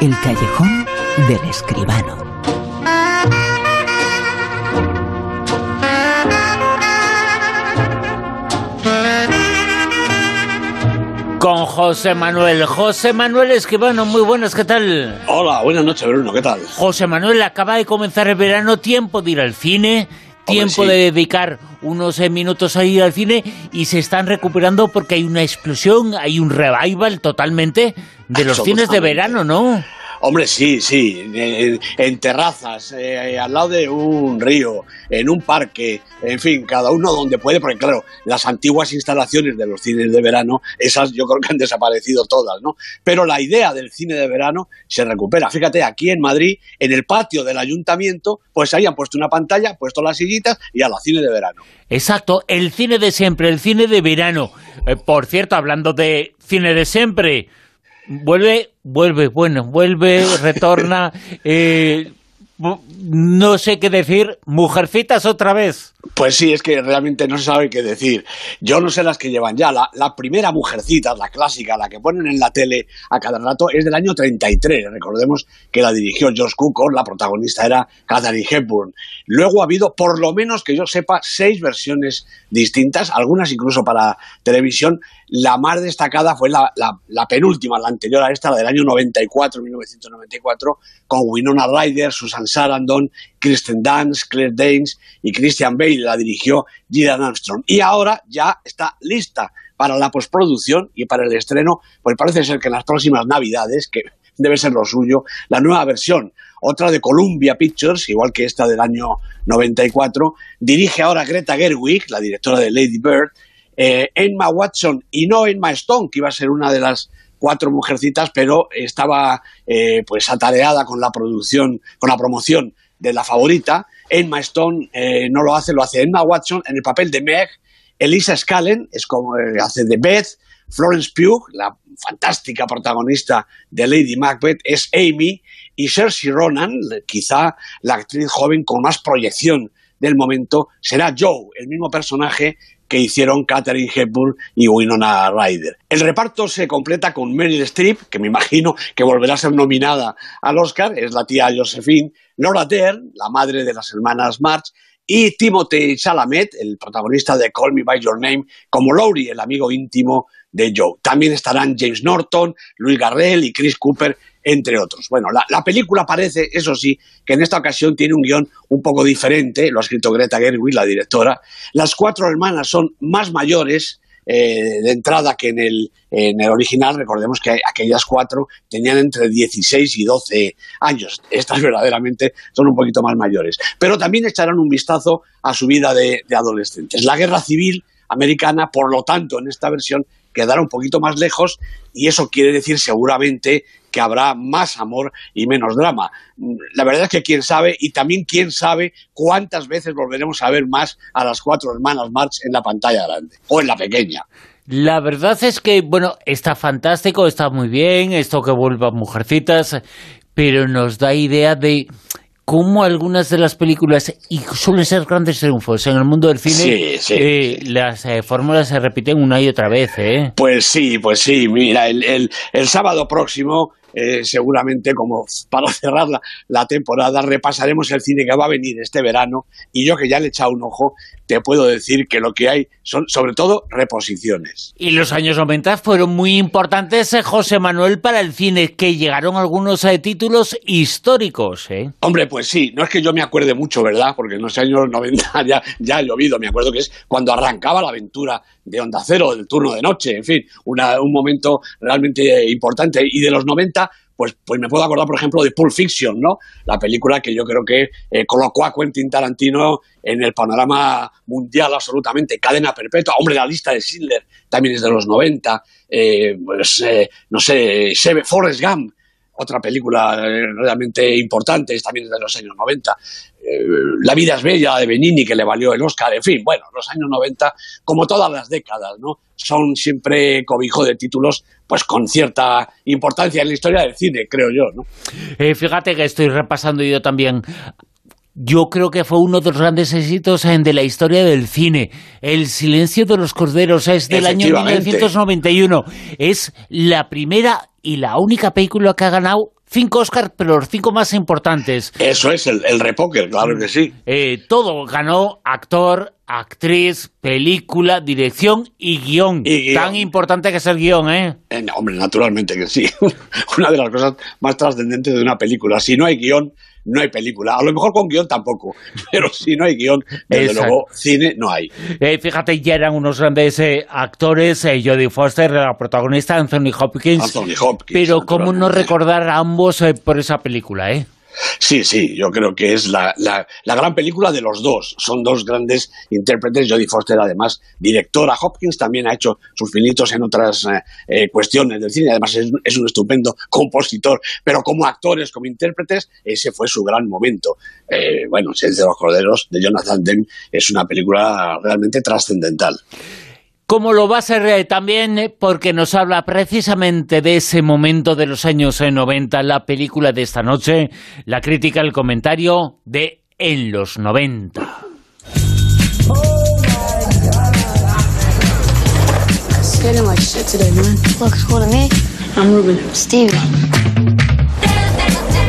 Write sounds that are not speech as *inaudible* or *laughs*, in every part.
El callejón del escribano. con José Manuel. José Manuel Escribano, muy buenas, ¿qué tal? Hola, buenas noches, Bruno, ¿qué tal? José Manuel, acaba de comenzar el verano, tiempo de ir al cine, tiempo de dedicar unos eh, minutos a ir al cine y se están recuperando porque hay una explosión, hay un revival totalmente de los cines de verano, ¿no? Hombre, sí, sí, en, terrazas, eh, al lado de un río, en un parque, en fin, cada uno donde puede, porque claro, las antiguas instalaciones de los cines de verano, esas yo creo que han desaparecido todas, ¿no? Pero la idea del cine de verano se recupera. Fíjate, aquí en Madrid, en el patio del ayuntamiento, pues ahí han puesto una pantalla, puesto las sillitas y a la cine de verano. Exacto, el cine de siempre, el cine de verano. Eh, por cierto, hablando de cine de siempre, vuelve, vuelve, bueno, vuelve, retorna. *laughs* Eh, no sé qué decir, mujercitas otra vez. Pues sí, es que realmente no se sabe qué decir. Yo no sé las que llevan ya. La, primera mujercita, la clásica, la que ponen en la tele a cada rato, es del año 33. Recordemos que la dirigió George Cukor, la protagonista era Catherine Hepburn. Luego ha habido, por lo menos que yo sepa, seis versiones distintas, algunas incluso para televisión. La más destacada fue la, la penúltima, la anterior a esta, la del año 94, 1994, con Winona Ryder, Susan Sarandon, Kristen Dance, Claire Danes y Christian Bale, la dirigió Gillian Armstrong. Y ahora ya está lista para la postproducción y para el estreno, pues parece ser que en las próximas Navidades, que debe ser lo suyo, la nueva versión, otra de Columbia Pictures, igual que esta del año 94, dirige ahora Greta Gerwig, la directora de Lady Bird, eh, Emma Watson y no Emma Stone, que iba a ser una de las cuatro mujercitas, pero estaba eh, pues atareada con la producción, con la promoción de la favorita. Emma Stone eh, no lo hace, lo hace Emma Watson en el papel de Meg. Elisa Scallen es como eh, hace de Beth. Florence Pugh, la fantástica protagonista de Lady Macbeth, es Amy. Y Cersei Ronan, quizá la actriz joven con más proyección del momento, será Joe, el mismo personaje que hicieron Katherine Hepburn y Winona Ryder. El reparto se completa con Meryl Streep, que me imagino que volverá a ser nominada al Oscar, es la tía Josephine, Laura Dern, la madre de las hermanas March, y Timothy Chalamet, el protagonista de Call Me By Your Name, como Laurie, el amigo íntimo de Joe. También estarán James Norton, Louis Garrel y Chris Cooper, entre otros. Bueno, la, película parece, eso sí, que en esta ocasión tiene un guion un poco diferente, lo ha escrito Greta Gerwig, la directora. Las cuatro hermanas son más mayores, eh, de entrada que en el, en el original. Recordemos que aquellas cuatro tenían entre 16 y 12 años. Estas verdaderamente son un poquito más mayores. Pero también echarán un vistazo a su vida de, de adolescentes. La guerra civil americana, por lo tanto, en esta versión quedará un poquito más lejos y eso quiere decir seguramente que habrá más amor y menos drama. La verdad es que quién sabe y también quién sabe cuántas veces volveremos a ver más a las cuatro hermanas March en la pantalla grande o en la pequeña. La verdad es que, bueno, está fantástico, está muy bien, esto que vuelvan mujercitas, pero nos da idea de cómo algunas de las películas, y suelen ser grandes triunfos en el mundo del cine, eh, las eh, fórmulas se repiten una y otra vez. ¿eh? Pues sí, pues sí. Mira, el, el, el sábado próximo eh, seguramente como para cerrar la, temporada repasaremos el cine que va a venir este verano y yo que ya le he echado un ojo te puedo decir que lo que hay son sobre todo reposiciones. Y los años 90 fueron muy importantes, eh, José Manuel, para el cine, que llegaron algunos eh, títulos históricos. Hombre, pues sí, no es que yo me acuerde mucho, ¿verdad? Porque en los años 90 *laughs* ya, ya ha llovido, me acuerdo que es cuando arrancaba la aventura de Onda Cero, del turno de noche, en fin, un momento realmente importante. Y de los 90 pues, pues me puedo acordar, por ejemplo, de Pulp Fiction, ¿no? La película que yo creo que eh, colocó a Quentin Tarantino en el panorama mundial absolutamente. Cadena perpetua. Hombre, la lista de Schindler también es de los 90. Eh, pues, eh, no sé, Forrest Gump, otra película realmente importante, es también de los años 90. la vida es bella de Benini, que le valió el Oscar. En fin, bueno, los años 90, como todas las décadas, ¿no? Son siempre cobijo de títulos pues con cierta importancia en la historia del cine, creo yo, ¿no? Eh, fíjate que estoy repasando yo también yo creo que fue uno de los grandes éxitos de la historia del cine. El silencio de los corderos es del año 1991. Es la primera y la única película que ha ganado cinco Oscars, pero los cinco más importantes. Eso es, el, el repóker, claro que sí. Eh, todo ganó actor, actriz, película, dirección y guion. Y guion. Tan importante que es el guion, ¿eh? Eh, hombre, naturalmente que sí. *laughs* Una de las cosas más trascendentes de una película. Si no hay guion, no hay película. A lo mejor con guion tampoco, *laughs* pero si no hay guion, desde Exacto. luego cine no hay. Eh, fíjate, ya eran unos grandes eh, actores, eh, Jodie Foster, la protagonista, Anthony Hopkins. Anthony Hopkins. pero cómo no recordar a ambos eh, por esa película, ¿eh? Sí, sí, yo creo que es la, la, la gran película de los dos. Son dos grandes intérpretes. Jodie Foster, además, directora. Hopkins también ha hecho sus finitos en otras eh, eh, cuestiones del cine. Además, es, es un estupendo compositor. Pero como actores, como intérpretes, ese fue su gran momento. Eh, bueno, Silencio de los Corderos, de Jonathan Demme, es una película realmente trascendental. Como lo va a ser eh, también eh, porque nos habla precisamente de ese momento de los años eh, 90, la película de esta noche, la crítica, el comentario de En los 90. Feeling like shit today, man. Look, it's cool to me. I'm Ruben. Steve.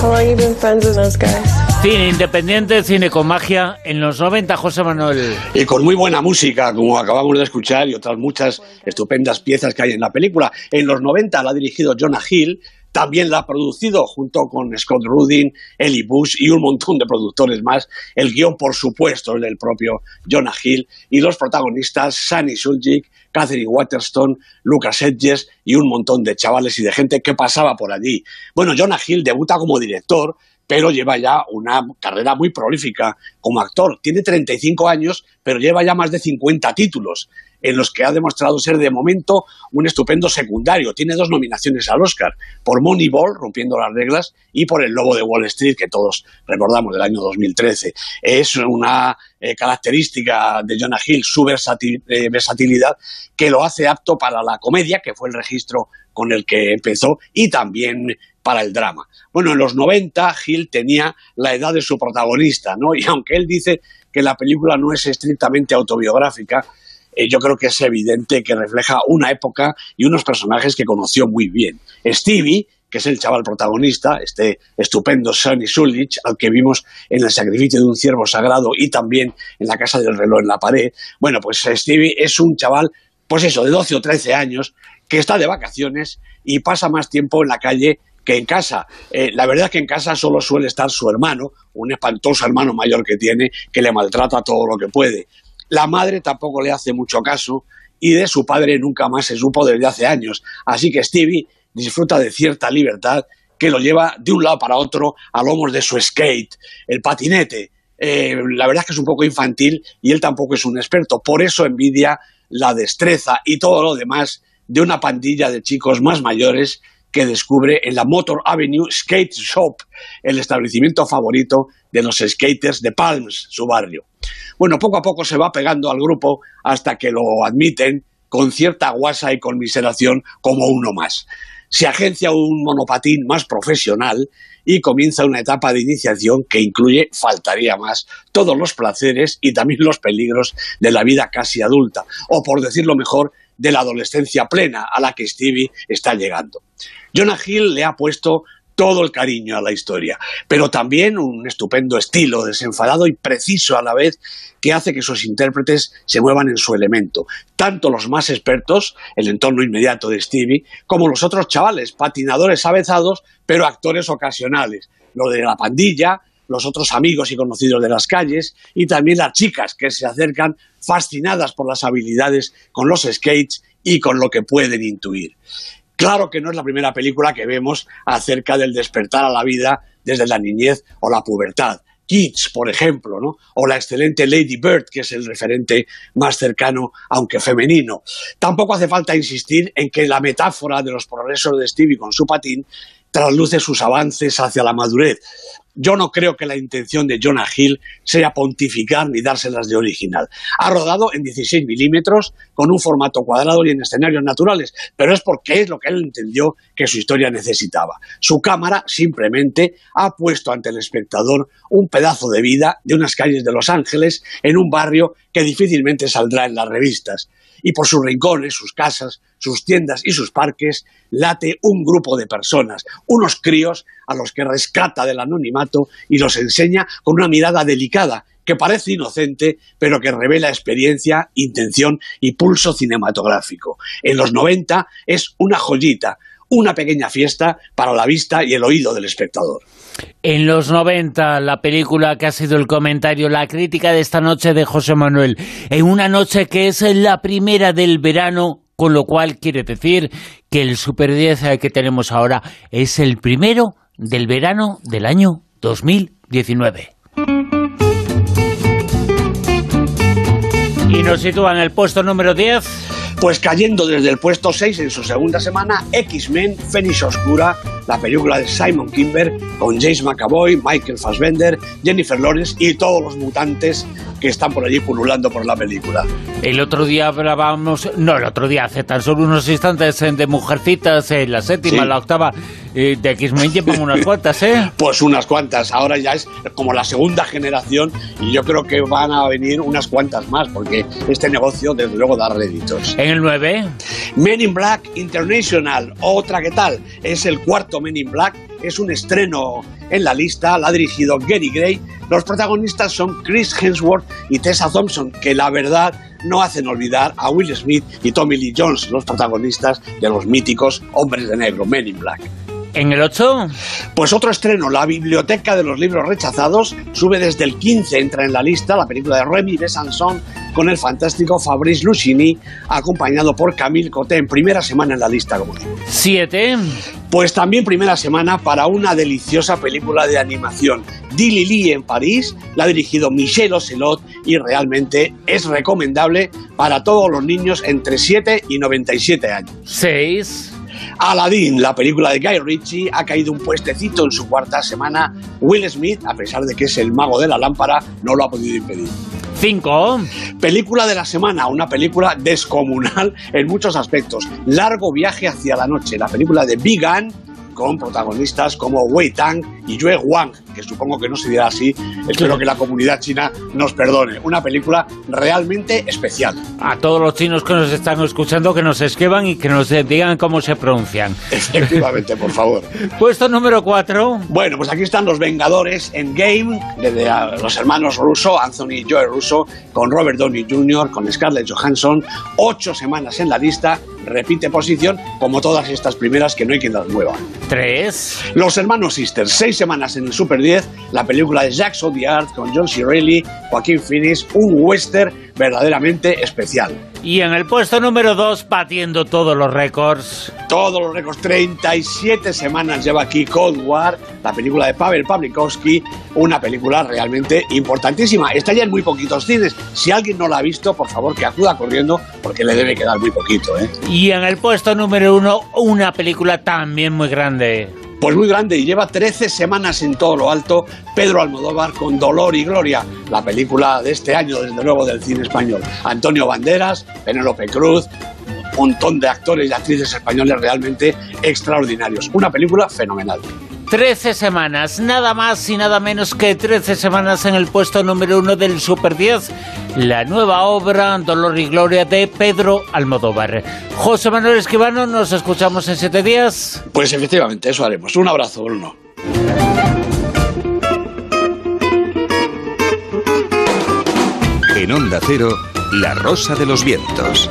How long you been friends with those guys? Cine independiente, cine con magia, en los 90, José Manuel. Y con muy buena música, como acabamos de escuchar, y otras muchas estupendas piezas que hay en la película. En los 90 la ha dirigido Jonah Hill, también la ha producido junto con Scott Rudin, Ellie Bush y un montón de productores más. El guion, por supuesto, es del propio Jonah Hill. Y los protagonistas, Sunny Suljic, Catherine Waterston, Lucas Hedges y un montón de chavales y de gente que pasaba por allí. Bueno, Jonah Hill debuta como director, pero lleva ya una carrera muy prolífica como actor. Tiene 35 años, pero lleva ya más de 50 títulos, en los que ha demostrado ser de momento un estupendo secundario. Tiene dos nominaciones al Oscar, por Moneyball, rompiendo las reglas, y por El Lobo de Wall Street, que todos recordamos del año 2013. Es una eh, característica de Jonah Hill, su eh, versatilidad, que lo hace apto para la comedia, que fue el registro con el que empezó, y también para el drama. Bueno, en los 90 Hill tenía la edad de su protagonista, ¿no? Y aunque él dice que la película no es estrictamente autobiográfica, eh, yo creo que es evidente que refleja una época y unos personajes que conoció muy bien. Stevie, que es el chaval protagonista, este estupendo Sonny Sulich, al que vimos en el sacrificio de un ciervo sagrado y también en la casa del reloj en la pared. Bueno, pues Stevie es un chaval, pues eso, de 12 o 13 años, que está de vacaciones y pasa más tiempo en la calle que en casa. Eh, la verdad es que en casa solo suele estar su hermano, un espantoso hermano mayor que tiene, que le maltrata todo lo que puede. La madre tampoco le hace mucho caso y de su padre nunca más se supo desde hace años. Así que Stevie disfruta de cierta libertad que lo lleva de un lado para otro a lomos de su skate, el patinete. Eh, la verdad es que es un poco infantil y él tampoco es un experto. Por eso envidia la destreza y todo lo demás de una pandilla de chicos más mayores que descubre en la Motor Avenue Skate Shop, el establecimiento favorito de los skaters de Palms, su barrio. Bueno, poco a poco se va pegando al grupo hasta que lo admiten con cierta guasa y conmiseración como uno más. Se agencia un monopatín más profesional y comienza una etapa de iniciación que incluye, faltaría más, todos los placeres y también los peligros de la vida casi adulta, o por decirlo mejor, de la adolescencia plena a la que Stevie está llegando. Jonah Hill le ha puesto todo el cariño a la historia, pero también un estupendo estilo desenfadado y preciso a la vez que hace que sus intérpretes se muevan en su elemento, tanto los más expertos, el entorno inmediato de Stevie, como los otros chavales, patinadores avezados, pero actores ocasionales, lo de la pandilla, los otros amigos y conocidos de las calles y también las chicas que se acercan fascinadas por las habilidades con los skates y con lo que pueden intuir. Claro que no es la primera película que vemos acerca del despertar a la vida desde la niñez o la pubertad. Kids, por ejemplo, o la excelente Lady Bird, que es el referente más cercano, aunque femenino. Tampoco hace falta insistir en que la metáfora de los progresos de Stevie con su patín trasluce sus avances hacia la madurez. Yo no creo que la intención de Jonah Hill sea pontificar ni dárselas de original. Ha rodado en 16 milímetros, con un formato cuadrado y en escenarios naturales, pero es porque es lo que él entendió que su historia necesitaba. Su cámara simplemente ha puesto ante el espectador un pedazo de vida de unas calles de Los Ángeles en un barrio que difícilmente saldrá en las revistas. Y por sus rincones, sus casas, sus tiendas y sus parques late un grupo de personas, unos críos a los que rescata del anonimato y los enseña con una mirada delicada que parece inocente, pero que revela experiencia, intención y pulso cinematográfico. En los 90 es una joyita, una pequeña fiesta para la vista y el oído del espectador. En los 90, la película que ha sido el comentario, la crítica de esta noche de José Manuel, en una noche que es la primera del verano, con lo cual quiere decir que el Super 10 que tenemos ahora es el primero del verano del año 2019. Y nos sitúa en el puesto número 10. Pues cayendo desde el puesto 6 en su segunda semana, X-Men Fénix Oscura, la película de Simon Kimber con James McAvoy, Michael Fassbender, Jennifer Lawrence y todos los mutantes que están por allí pululando por la película. El otro día hablábamos, no, el otro día, hace tan solo unos instantes de Mujercitas, en la séptima, Sí. la octava, de X-Men llevan unas cuantas, ¿eh? *laughs* Pues unas cuantas, ahora ya es como la segunda generación y yo creo que van a venir unas cuantas más porque este negocio desde luego da réditos. En el 9, Men in Black International, otra que tal, es el cuarto Men in Black, es un estreno en la lista, la ha dirigido Gary Gray. Los protagonistas son Chris Hemsworth y Tessa Thompson, que la verdad no hacen olvidar a Will Smith y Tommy Lee Jones, los protagonistas de los míticos Hombres de Negro, Men in Black. En el 8, Pues otro estreno, La Biblioteca de los Libros Rechazados, sube desde el 15, entra en la lista la película de Remy Besançon con el fantástico Fabrice Lucchini, acompañado por Camille Coté en primera semana en la lista, como digo. 7, Pues también primera semana para una deliciosa película de animación. Dilly Lee en París, la ha dirigido Michel Ocelot y realmente es recomendable para todos los niños entre 7 y 97 años. 6, Aladdin, la película de Guy Ritchie, ha caído un puestecito en su cuarta semana. Will Smith, a pesar de que es el mago de la lámpara, no lo ha podido impedir. 5, Película de la semana, una película descomunal en muchos aspectos. Largo viaje hacia la noche, la película de Big Gun con protagonistas como Wei Tang y Yue Wang, que supongo que no se dirá así, espero que la comunidad china nos perdone. Una película realmente especial. a todos los chinos que nos están escuchando que nos escriban y que nos digan cómo se pronuncian. Efectivamente, por favor. *laughs* Puesto número 4, Bueno, pues aquí están los Vengadores en Game, de a los hermanos Russo, Anthony y Joe Russo, con Robert Downey Jr., con Scarlett Johansson, ocho semanas en la lista, repite posición, como todas estas primeras que no hay quien las mueva. 3, Los hermanos Sisters, seis semanas en el Super 10, la película de Jacques Audiard con John C. Reilly, Joaquín Phoenix, un western verdaderamente especial. y en el puesto número 2, batiendo todos los récords, Todos los récords, 37 semanas lleva aquí Cold War, la película de Pavel Pavlikovsky, una película realmente importantísima. Está ya en muy poquitos cines. Si alguien no la ha visto, por favor que acuda corriendo porque le debe quedar muy poquito. ¿eh? y en el puesto número 1, una película también muy grande. Pues muy grande y lleva 13 semanas en todo lo alto Pedro Almodóvar con Dolor y Gloria, la película de este año, desde luego, del cine español. Antonio Banderas, Penélope Cruz, un montón de actores y actrices españoles realmente extraordinarios. Una película fenomenal. 13 semanas, nada más y nada menos que 13 semanas en el puesto número 1 del Super 10, la nueva obra Dolor y Gloria de Pedro Almodóvar. José Manuel Esquivano, nos escuchamos en 7 días. Pues efectivamente, eso haremos. Un abrazo, Bruno. En Onda Cero, La Rosa de los Vientos.